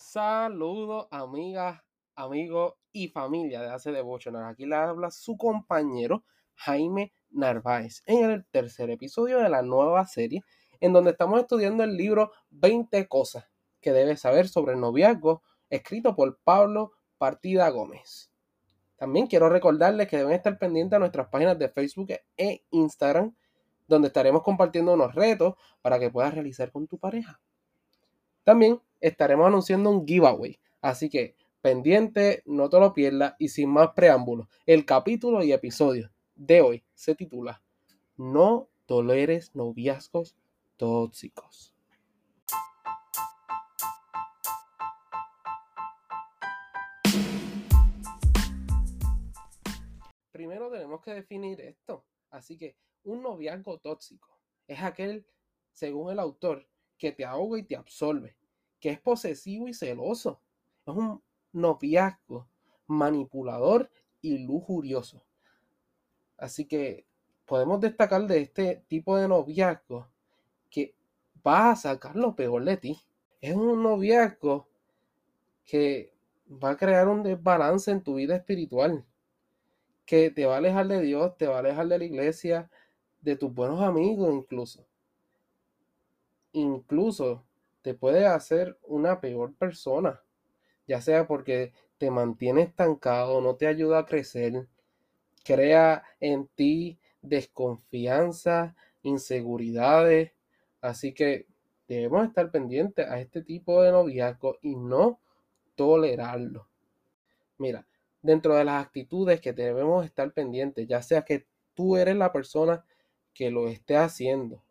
Saludos, amigas, amigos y familia de Hace Devotional. Aquí le habla su compañero Jaime Narváez en el tercer episodio de la nueva serie, en donde estamos estudiando el libro 20 cosas que debes saber sobre el noviazgo, escrito por Pablo Partida Gómez. También quiero recordarles que deben estar pendientes a nuestras páginas de Facebook e Instagram, donde estaremos compartiendo unos retos para que puedas realizar con tu pareja. También estaremos anunciando un giveaway, así que pendiente, no te lo pierdas y sin más preámbulos, el capítulo y episodio de hoy se titula No toleres noviazgos tóxicos. Primero tenemos que definir esto. Así que un noviazgo tóxico es aquel, según el autor, que te ahoga y te absorbe, que es posesivo y celoso. Es un noviazgo manipulador y lujurioso. Así que podemos destacar de este tipo de noviazgo que va a sacar lo peor de ti. Es un noviazgo que va a crear un desbalance en tu vida espiritual, que te va a alejar de Dios, te va a alejar de la iglesia, de tus buenos amigos incluso. Incluso te puede hacer una peor persona, ya sea porque te mantiene estancado, no te ayuda a crecer, crea en ti desconfianza, inseguridades. Así que debemos estar pendientes a este tipo de noviazgo y no tolerarlo. Mira, dentro de las actitudes que debemos estar pendientes, ya sea que tú eres la persona que lo esté haciendo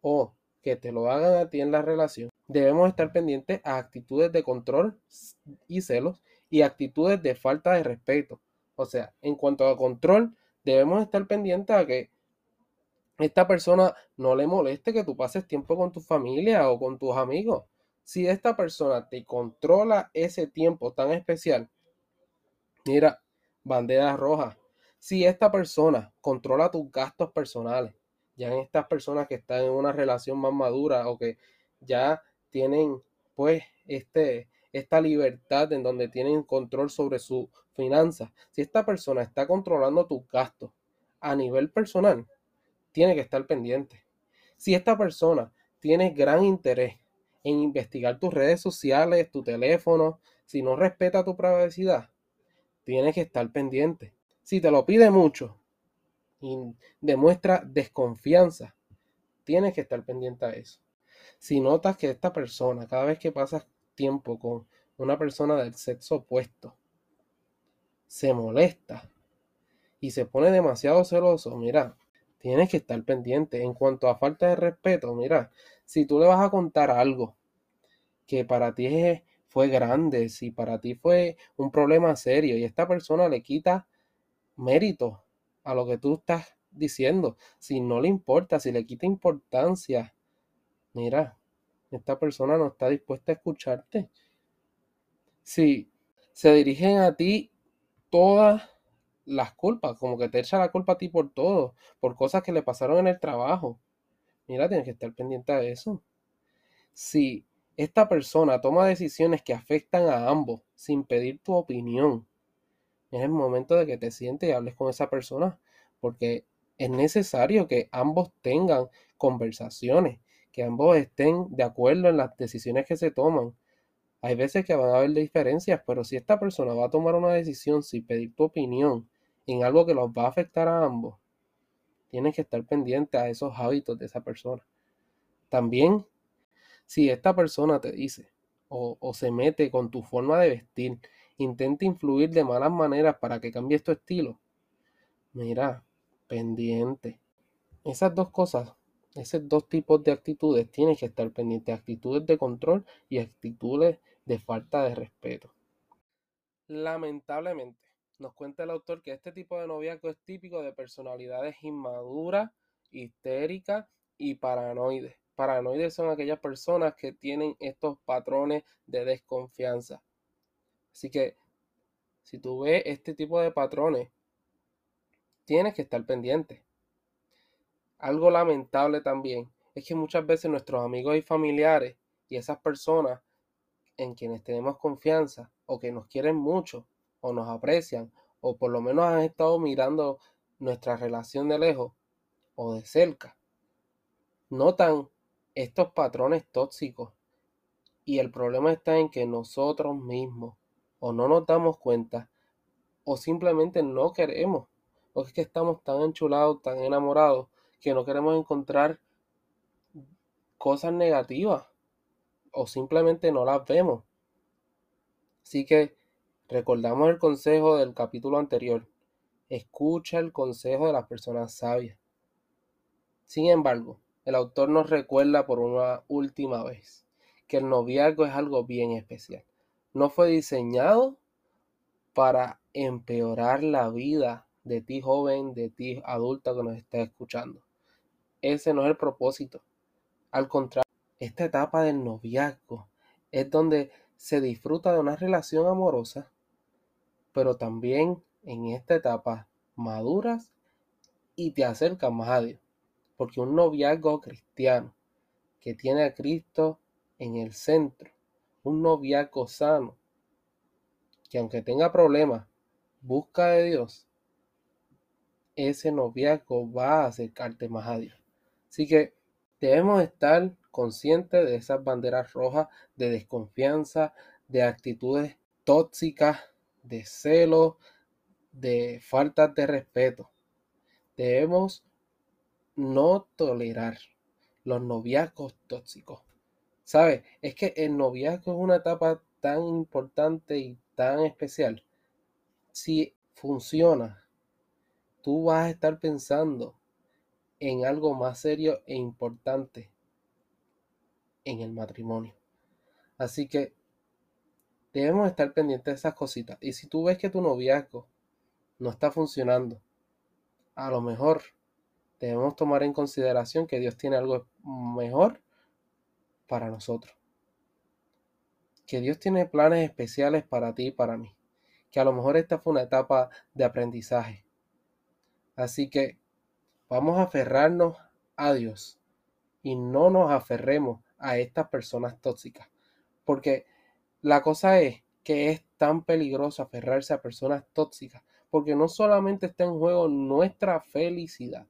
o que te lo hagan a ti en la relación, debemos estar pendientes a actitudes de control y celos y actitudes de falta de respeto. O sea, en cuanto a control, debemos estar pendientes a que esta persona no le moleste que tú pases tiempo con tu familia o con tus amigos. Si esta persona te controla ese tiempo tan especial, mira, bandera roja. Si esta persona controla tus gastos personales, ya en estas personas que están en una relación más madura o que ya tienen pues este, esta libertad en donde tienen control sobre su finanzas. Si esta persona está controlando tus gastos a nivel personal, tiene que estar pendiente. Si esta persona tiene gran interés en investigar tus redes sociales, tu teléfono, si no respeta tu privacidad, tienes que estar pendiente. Si te lo pide mucho y demuestra desconfianza, tienes que estar pendiente a eso. Si notas que esta persona, cada vez que pasas tiempo con una persona del sexo opuesto, se molesta y se pone demasiado celoso, mira, tienes que estar pendiente. En cuanto a falta de respeto, mira, si tú le vas a contar algo que para ti fue grande, si para ti fue un problema serio y esta persona le quita mérito a lo que tú estás diciendo, si no le importa, si le quita importancia, mira, esta persona no está dispuesta a escucharte. Si se dirigen a ti todas las culpas, como que te echa la culpa a ti por todo, por cosas que le pasaron en el trabajo. Mira, tienes que estar pendiente de eso. Si esta persona toma decisiones que afectan a ambos sin pedir tu opinión, es el momento de que te sientes y hables con esa persona, porque es necesario que ambos tengan conversaciones, que ambos estén de acuerdo en las decisiones que se toman. Hay veces que van a haber diferencias, pero si esta persona va a tomar una decisión sin pedir tu opinión en algo que los va a afectar a ambos, tienes que estar pendiente a esos hábitos de esa persona. También, si esta persona te dice o, o se mete con tu forma de vestir, intenta influir de malas maneras para que cambies tu estilo, mira, pendiente. Esas dos cosas esos dos tipos de actitudes tienes que estar pendiente, actitudes de control y actitudes de falta de respeto. Lamentablemente, nos cuenta el autor que este tipo de noviazgo es típico de personalidades inmaduras, histéricas y paranoides. Paranoides son aquellas personas que tienen estos patrones de desconfianza. Así que, si tú ves este tipo de patrones, tienes que estar pendiente. Algo lamentable también es que muchas veces nuestros amigos y familiares y esas personas en quienes tenemos confianza o que nos quieren mucho o nos aprecian o por lo menos han estado mirando nuestra relación de lejos o de cerca, notan estos patrones tóxicos. Y el problema está en que nosotros mismos o no nos damos cuenta o simplemente no queremos o es que estamos tan enchulados, tan enamorados que no queremos encontrar cosas negativas o simplemente no las vemos. Así que recordamos el consejo del capítulo anterior. Escucha el consejo de las personas sabias. Sin embargo, el autor nos recuerda por una última vez que el noviazgo es algo bien especial. No fue diseñado para empeorar la vida de ti joven, de ti adulta que nos está escuchando. Ese no es el propósito. Al contrario, esta etapa del noviazgo es donde se disfruta de una relación amorosa, pero también en esta etapa maduras y te acercas más a Dios. Porque un noviazgo cristiano que tiene a Cristo en el centro, un noviazgo sano, que aunque tenga problemas, busca de Dios, ese noviazgo va a acercarte más a Dios. Así que debemos estar conscientes de esas banderas rojas de desconfianza, de actitudes tóxicas, de celo, de falta de respeto. Debemos no tolerar los noviazgos tóxicos. ¿Sabes? Es que el noviazgo es una etapa tan importante y tan especial. Si funciona, tú vas a estar pensando en algo más serio e importante en el matrimonio. Así que debemos estar pendientes de esas cositas. Y si tú ves que tu noviazgo no está funcionando, a lo mejor debemos tomar en consideración que Dios tiene algo mejor para nosotros. Que Dios tiene planes especiales para ti y para mí. Que a lo mejor esta fue una etapa de aprendizaje. Así que vamos a aferrarnos a Dios y no nos aferremos a estas personas tóxicas. Porque la cosa es que es tan peligroso aferrarse a personas tóxicas. Porque no solamente está en juego nuestra felicidad,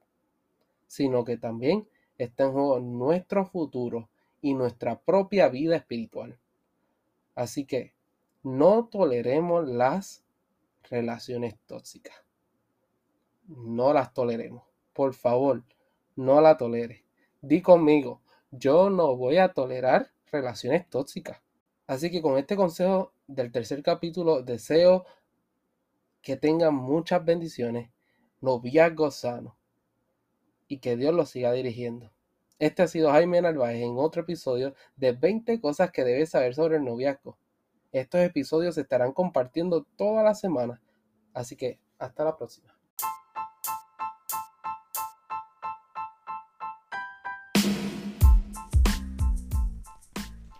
sino que también está en juego nuestro futuro y nuestra propia vida espiritual. Así que no toleremos las relaciones tóxicas. No las toleremos. Por favor, no la tolere. Di conmigo, yo no voy a tolerar relaciones tóxicas. Así que con este consejo del tercer capítulo deseo que tengan muchas bendiciones, noviazgo sano y que Dios los siga dirigiendo. Este ha sido Jaime Narváez en otro episodio de 20 cosas que debes saber sobre el noviazgo. Estos episodios se estarán compartiendo toda la semana, así que hasta la próxima.